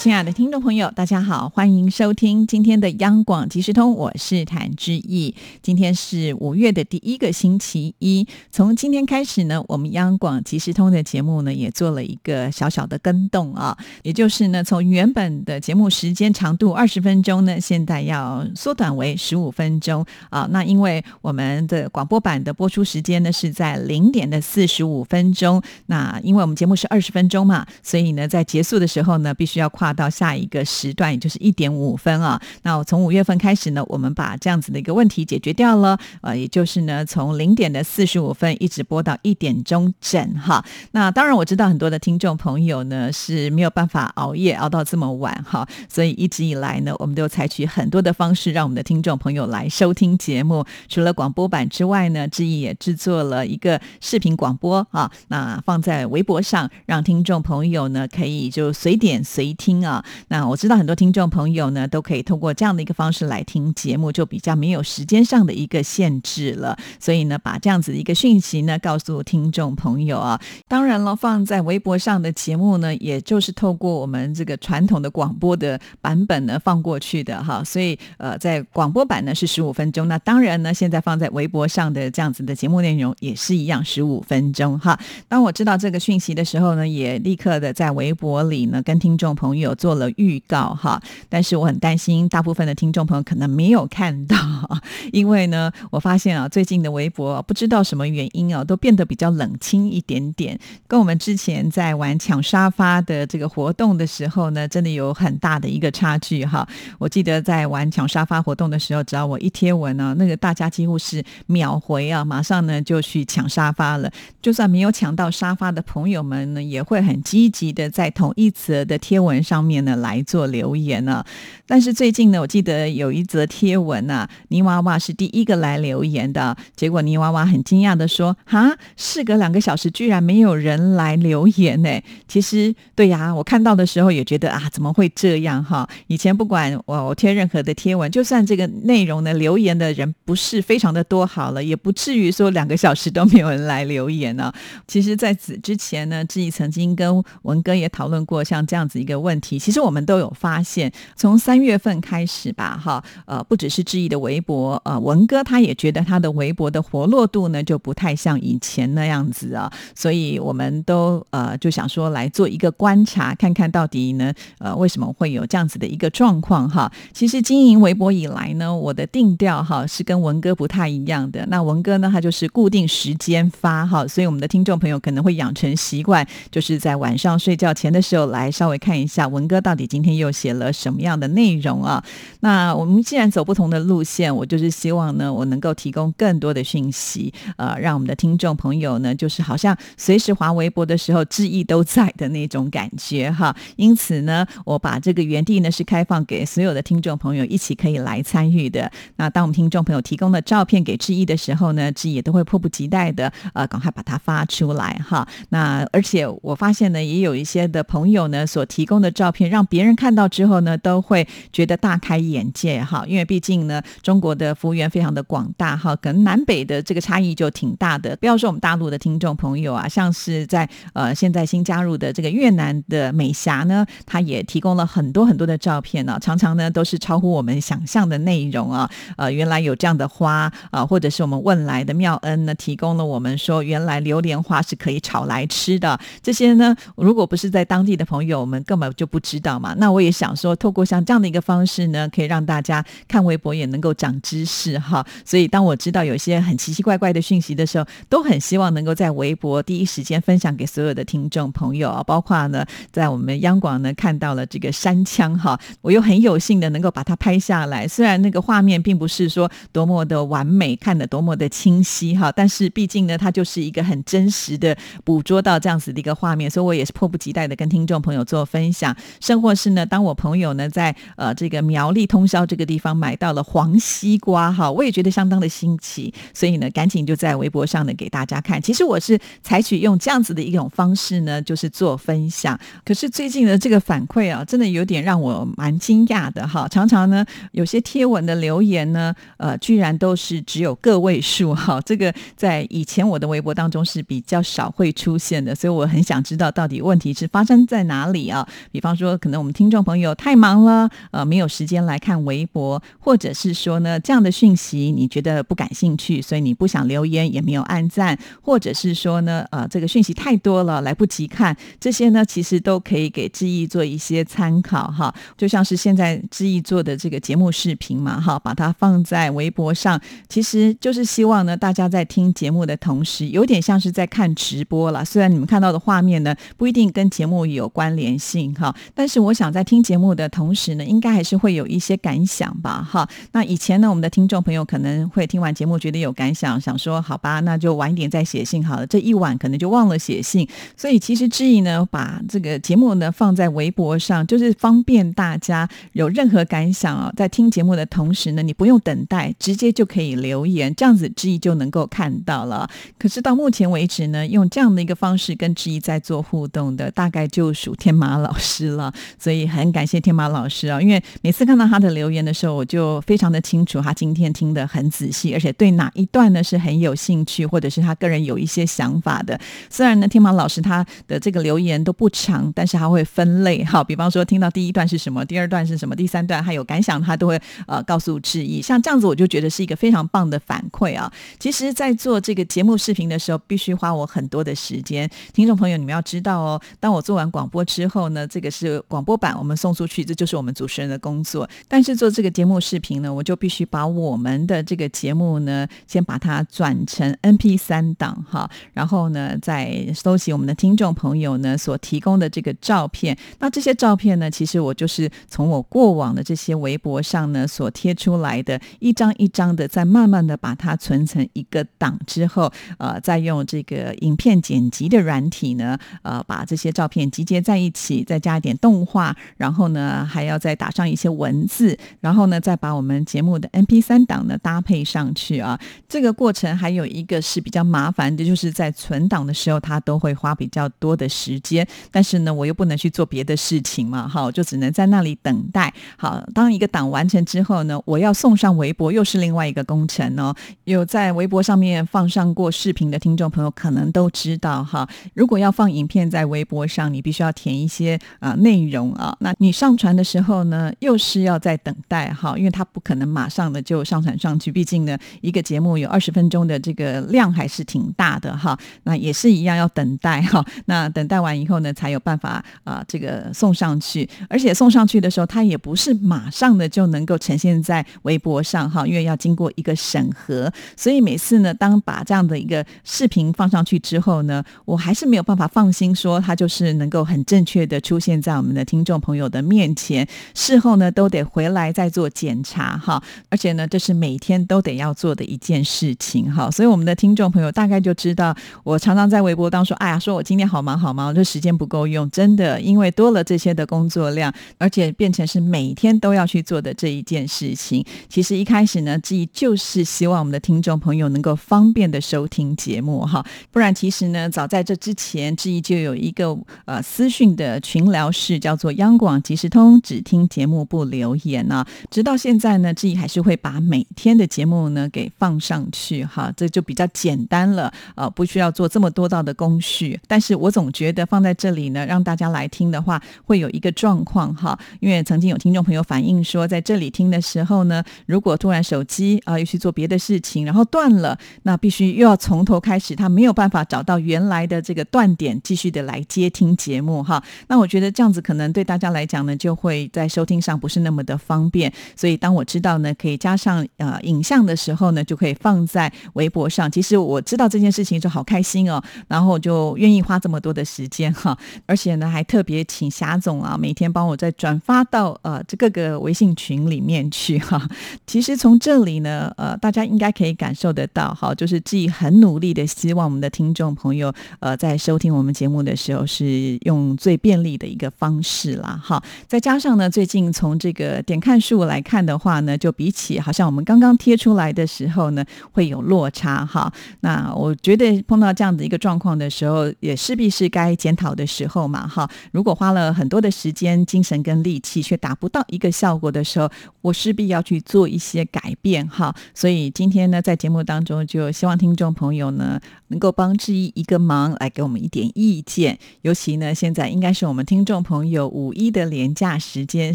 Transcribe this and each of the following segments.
亲爱的听众朋友，大家好，欢迎收听今天的央广即时通，我是谭志毅。今天是五月的第一个星期一，从今天开始呢，我们央广即时通的节目呢也做了一个小小的更动啊，也就是呢，从原本的节目时间长度二十分钟呢，现在要缩短为十五分钟啊。那因为我们的广播版的播出时间呢是在零点的四十五分钟，那因为我们节目是二十分钟嘛，所以呢，在结束的时候呢，必须要跨。到下一个时段，也就是一点五分啊。那我从五月份开始呢，我们把这样子的一个问题解决掉了。呃，也就是呢，从零点的四十五分一直播到一点钟整哈。那当然我知道很多的听众朋友呢是没有办法熬夜熬到这么晚哈，所以一直以来呢，我们都采取很多的方式让我们的听众朋友来收听节目。除了广播版之外呢，志毅也制作了一个视频广播啊，那放在微博上，让听众朋友呢可以就随点随听。啊，那我知道很多听众朋友呢，都可以通过这样的一个方式来听节目，就比较没有时间上的一个限制了。所以呢，把这样子的一个讯息呢，告诉听众朋友啊。当然了，放在微博上的节目呢，也就是透过我们这个传统的广播的版本呢放过去的哈。所以呃，在广播版呢是十五分钟，那当然呢，现在放在微博上的这样子的节目内容也是一样十五分钟哈。当我知道这个讯息的时候呢，也立刻的在微博里呢跟听众朋友。我做了预告哈，但是我很担心，大部分的听众朋友可能没有看到，因为呢，我发现啊，最近的微博不知道什么原因啊，都变得比较冷清一点点，跟我们之前在玩抢沙发的这个活动的时候呢，真的有很大的一个差距哈。我记得在玩抢沙发活动的时候，只要我一贴文呢，那个大家几乎是秒回啊，马上呢就去抢沙发了。就算没有抢到沙发的朋友们呢，也会很积极的在同一则的贴文上。方面呢来做留言呢，但是最近呢，我记得有一则贴文啊，泥娃娃是第一个来留言的，结果泥娃娃很惊讶的说：“哈，事隔两个小时，居然没有人来留言呢。”其实，对呀，我看到的时候也觉得啊，怎么会这样哈？以前不管我我贴任何的贴文，就算这个内容呢留言的人不是非常的多，好了，也不至于说两个小时都没有人来留言呢。其实，在此之前呢，志毅曾经跟文哥也讨论过像这样子一个问题。其实我们都有发现，从三月份开始吧，哈，呃，不只是志毅的微博，呃，文哥他也觉得他的微博的活络度呢就不太像以前那样子啊，所以我们都呃就想说来做一个观察，看看到底呢，呃，为什么会有这样子的一个状况哈？其实经营微博以来呢，我的定调哈是跟文哥不太一样的。那文哥呢，他就是固定时间发哈，所以我们的听众朋友可能会养成习惯，就是在晚上睡觉前的时候来稍微看一下文。文哥到底今天又写了什么样的内容啊？那我们既然走不同的路线，我就是希望呢，我能够提供更多的讯息，呃，让我们的听众朋友呢，就是好像随时划微博的时候，志毅都在的那种感觉哈。因此呢，我把这个园地呢是开放给所有的听众朋友一起可以来参与的。那当我们听众朋友提供的照片给志毅的时候呢，志毅也都会迫不及待的呃，赶快把它发出来哈。那而且我发现呢，也有一些的朋友呢所提供的照。片让别人看到之后呢，都会觉得大开眼界哈，因为毕竟呢，中国的服务员非常的广大哈，可能南北的这个差异就挺大的。不要说我们大陆的听众朋友啊，像是在呃现在新加入的这个越南的美霞呢，她也提供了很多很多的照片呢，常常呢都是超乎我们想象的内容啊。呃，原来有这样的花啊，或者是我们问来的妙恩呢，提供了我们说，原来榴莲花是可以炒来吃的。这些呢，如果不是在当地的朋友，我们根本就不。知道嘛？那我也想说，透过像这样的一个方式呢，可以让大家看微博也能够长知识哈。所以当我知道有些很奇奇怪怪的讯息的时候，都很希望能够在微博第一时间分享给所有的听众朋友啊。包括呢，在我们央广呢看到了这个山枪哈，我又很有幸的能够把它拍下来。虽然那个画面并不是说多么的完美，看得多么的清晰哈，但是毕竟呢，它就是一个很真实的捕捉到这样子的一个画面，所以我也是迫不及待的跟听众朋友做分享。甚或是呢，当我朋友呢在呃这个苗栗通宵这个地方买到了黄西瓜哈，我也觉得相当的新奇，所以呢，赶紧就在微博上呢给大家看。其实我是采取用这样子的一种方式呢，就是做分享。可是最近的这个反馈啊，真的有点让我蛮惊讶的哈。常常呢，有些贴文的留言呢，呃，居然都是只有个位数哈。这个在以前我的微博当中是比较少会出现的，所以我很想知道到底问题是发生在哪里啊？比方说，可能我们听众朋友太忙了，呃，没有时间来看微博，或者是说呢，这样的讯息你觉得不感兴趣，所以你不想留言，也没有按赞，或者是说呢，呃，这个讯息太多了，来不及看，这些呢，其实都可以给志毅做一些参考哈。就像是现在志毅做的这个节目视频嘛，哈，把它放在微博上，其实就是希望呢，大家在听节目的同时，有点像是在看直播了。虽然你们看到的画面呢，不一定跟节目有关联性哈，但是我想在听节目的同时呢，应该还是会有一些感想吧，哈。那以前呢，我们的听众朋友可能会听完节目觉得有感想，想说好吧，那就晚一点再写信好了。这一晚可能就忘了写信，所以其实志毅呢，把这个节目呢放在微博上，就是方便大家有任何感想啊，在听节目的同时呢，你不用等待，直接就可以留言，这样子志毅就能够看到了。可是到目前为止呢，用这样的一个方式跟志毅在做互动的，大概就属天马老师了。所以很感谢天马老师啊，因为每次看到他的留言的时候，我就非常的清楚，他今天听得很仔细，而且对哪一段呢是很有兴趣，或者是他个人有一些想法的。虽然呢，天马老师他的这个留言都不长，但是他会分类哈，比方说听到第一段是什么，第二段是什么，第三段还有感想，他都会呃告诉志毅。像这样子，我就觉得是一个非常棒的反馈啊。其实，在做这个节目视频的时候，必须花我很多的时间。听众朋友，你们要知道哦，当我做完广播之后呢，这个是广播版，我们送出去，这就是我们主持人的工作。但是做这个节目视频呢，我就必须把我们的这个节目呢，先把它转成 N P 三档哈，然后呢，再搜集我们的听众朋友呢所提供的这个照片。那这些照片呢，其实我就是从我过往的这些微博上呢所贴出来的，一张一张的，再慢慢的把它存成一个档之后，呃，再用这个影片剪辑的软体呢，呃，把这些照片集结在一起，再加一动画，然后呢，还要再打上一些文字，然后呢，再把我们节目的 M P 三档呢搭配上去啊。这个过程还有一个是比较麻烦的，就是在存档的时候，它都会花比较多的时间。但是呢，我又不能去做别的事情嘛，好，就只能在那里等待。好，当一个档完成之后呢，我要送上微博，又是另外一个工程哦。有在微博上面放上过视频的听众朋友，可能都知道哈。如果要放影片在微博上，你必须要填一些啊内容啊。那你上传的时候呢，又是要在等待哈，因为它不可能马上的就上传上去，毕竟呢，一个节目有二十分钟的这个量还是挺大的哈。那也是一样要等待哈。那等待完以后呢，才有办法啊这个送上去。而且送上去的时候，它也不是马上的就能够呈现在微博上哈，因为要经过一个审核。所以每次呢，当把这样的一个视频放上去之后呢，我还是没有办法放心说它就是能够很正确的出现在在我们的听众朋友的面前。事后呢，都得回来再做检查哈。而且呢，这是每天都得要做的一件事情哈。所以我们的听众朋友大概就知道，我常常在微博当中说，哎呀，说我今天好忙好忙，这时间不够用。真的，因为多了这些的工作量，而且变成是每天都要去做的这一件事情。其实一开始呢，志毅就是希望我们的听众朋友能够方便的收听节目哈。不然，其实呢，早在这之前，志毅就有一个呃私讯的群聊是，叫做央广即时通，只听节目不留言呢。直到现在呢，志毅还是会把每天的节目呢给放上去哈，这就比较简单了呃，不需要做这么多道的工序。但是我总觉得放在这里呢，让大家来听的话，会有一个状况哈，因为曾经有听众朋友反映说，在这里听的时候呢，如果突然手机啊又去做别的事情，然后断了，那必须又要从头开始，他没有办法找到原来的这个断点，继续的来接听节目哈。那我觉得这样子可能对大家来讲呢，就会在收听上不是那么的方便。所以当我知道呢，可以加上呃影像的时候呢，就可以放在微博上。其实我知道这件事情就好开心哦，然后就愿意花这么多的时间哈，而且呢还特别请霞总啊，每天帮我再转发到呃这各个微信群里面去哈。其实从这里呢，呃大家应该可以感受得到哈，就是自己很努力的希望我们的听众朋友呃在收听我们节目的时候是用最便利的一个方式啦。哈，再加上呢，最近从这个点看数来看的话呢，就比起好像我们刚刚贴出来的时候呢，会有落差哈。那我觉得碰到这样的一个状况的时候，也势必是该检讨的时候嘛。哈，如果花了很多的时间、精神跟力气，却达不到一个效果的时候，我势必要去做一些改变哈。所以今天呢，在节目当中，就希望听众朋友呢，能够帮志毅一个忙，来给我们一点意见。尤其呢，现在应该是我们听众朋友五一的连假时间，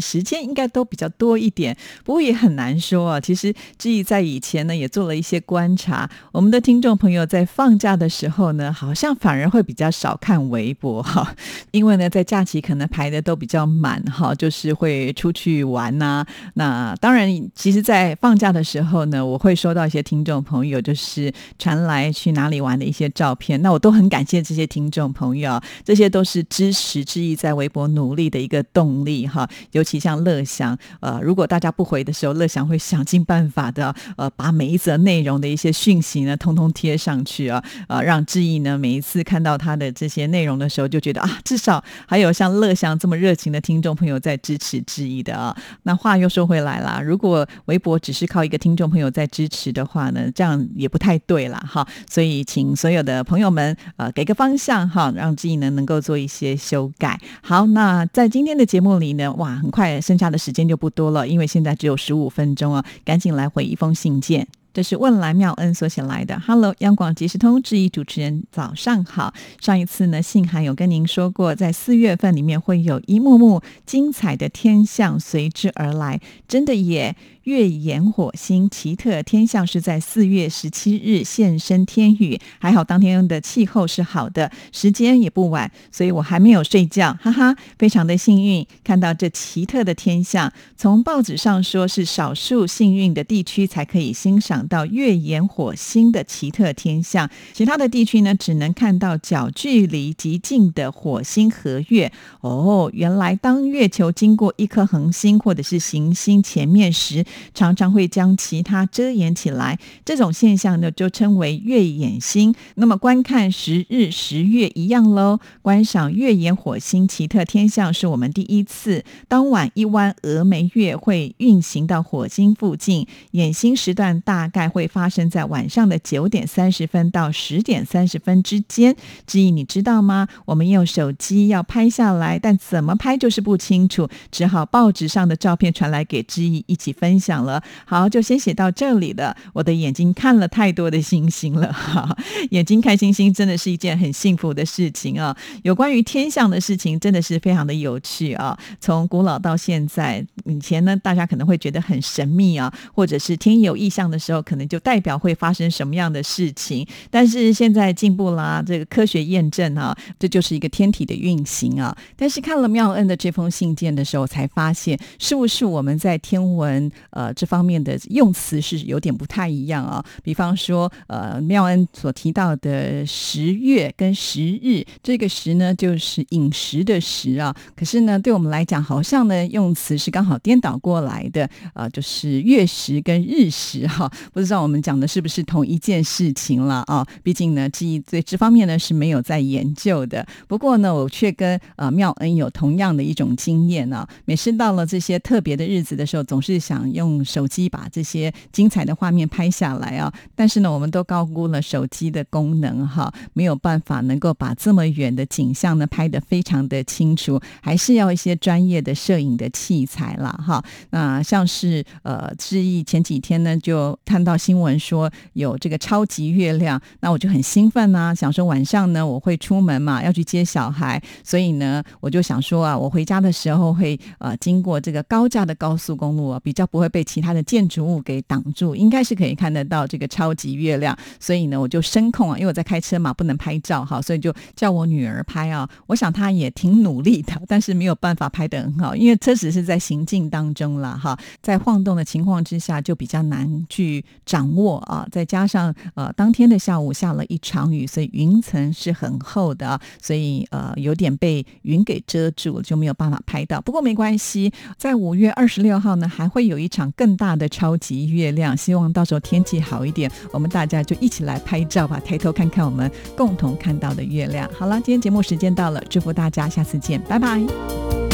时间应该都比较多一点。不过也很难说啊。其实志毅在以前呢，也做了一些观察，我们的听众朋友在放假的时候呢，好像反而会比较少看微博哈，因为呢，在假期可能排的都比较满哈，就是会出去玩呐。那当然，其实，在放假的时候呢，我会收到一些听众朋友就是传来去哪里玩的一些照片，那我都很感谢这些听众朋友，这些都是支持志毅在微博我努力的一个动力哈。尤其像乐祥，呃，如果大家不回的时候，乐祥会想尽办法的，呃，把每一则内容的一些讯息呢，通通贴上去啊，呃，让志毅呢每一次看到他的这些内容的时候，就觉得啊，至少还有像乐祥这么热情的听众朋友在支持志毅的啊。那话又说回来啦，如果微博只是靠一个听众朋友在支持的话呢，这样也不太对了哈。所以请所有的朋友们呃给个方向哈，让志毅呢能够做一些修改。好，那在今天的节目里呢，哇，很快剩下的时间就不多了，因为现在只有十五分钟啊，赶紧来回一封信件。这是问来妙恩所写来的。Hello，央广即时通，质疑主持人早上好。上一次呢，信函有跟您说过，在四月份里面会有一幕幕精彩的天象随之而来，真的耶。月掩火星，奇特天象是在四月十七日现身天宇，还好当天的气候是好的，时间也不晚，所以我还没有睡觉，哈哈，非常的幸运看到这奇特的天象。从报纸上说是少数幸运的地区才可以欣赏到月掩火星的奇特天象，其他的地区呢只能看到较距离极近的火星和月。哦，原来当月球经过一颗恒星或者是行星前面时。常常会将其他遮掩起来，这种现象呢就称为月掩星。那么观看十日十月一样喽，观赏月掩火星奇特天象是我们第一次。当晚一弯峨眉月会运行到火星附近，掩星时段大概会发生在晚上的九点三十分到十点三十分之间。志毅，你知道吗？我们用手机要拍下来，但怎么拍就是不清楚，只好报纸上的照片传来给志毅一起分享。讲了，好，就先写到这里了。我的眼睛看了太多的星星了，哈，眼睛看星星真的是一件很幸福的事情啊。有关于天象的事情，真的是非常的有趣啊。从古老到现在，以前呢，大家可能会觉得很神秘啊，或者是天有异象的时候，可能就代表会发生什么样的事情。但是现在进步啦，这个科学验证啊，这就是一个天体的运行啊。但是看了妙恩的这封信件的时候，才发现是不是我们在天文。呃，这方面的用词是有点不太一样啊。比方说，呃，妙恩所提到的十月跟十日，这个十呢就是饮食的食啊。可是呢，对我们来讲，好像呢用词是刚好颠倒过来的啊，就是月食跟日食哈。不知道我们讲的是不是同一件事情了啊？毕竟呢，记忆对这方面呢是没有在研究的。不过呢，我却跟呃妙恩有同样的一种经验啊。每次到了这些特别的日子的时候，总是想用。用手机把这些精彩的画面拍下来啊！但是呢，我们都高估了手机的功能哈，没有办法能够把这么远的景象呢拍得非常的清楚，还是要一些专业的摄影的器材啦哈。那像是呃，志毅前几天呢就看到新闻说有这个超级月亮，那我就很兴奋呐，想说晚上呢我会出门嘛，要去接小孩，所以呢我就想说啊，我回家的时候会呃经过这个高架的高速公路啊，比较不会。被其他的建筑物给挡住，应该是可以看得到这个超级月亮。所以呢，我就声控啊，因为我在开车嘛，不能拍照哈，所以就叫我女儿拍啊。我想她也挺努力的，但是没有办法拍得很好，因为车子是在行进当中了哈，在晃动的情况之下就比较难去掌握啊。再加上呃，当天的下午下了一场雨，所以云层是很厚的，所以呃，有点被云给遮住，就没有办法拍到。不过没关系，在五月二十六号呢，还会有一场。场更大的超级月亮。希望到时候天气好一点，我们大家就一起来拍照吧，抬头看看我们共同看到的月亮。好了，今天节目时间到了，祝福大家，下次见，拜拜。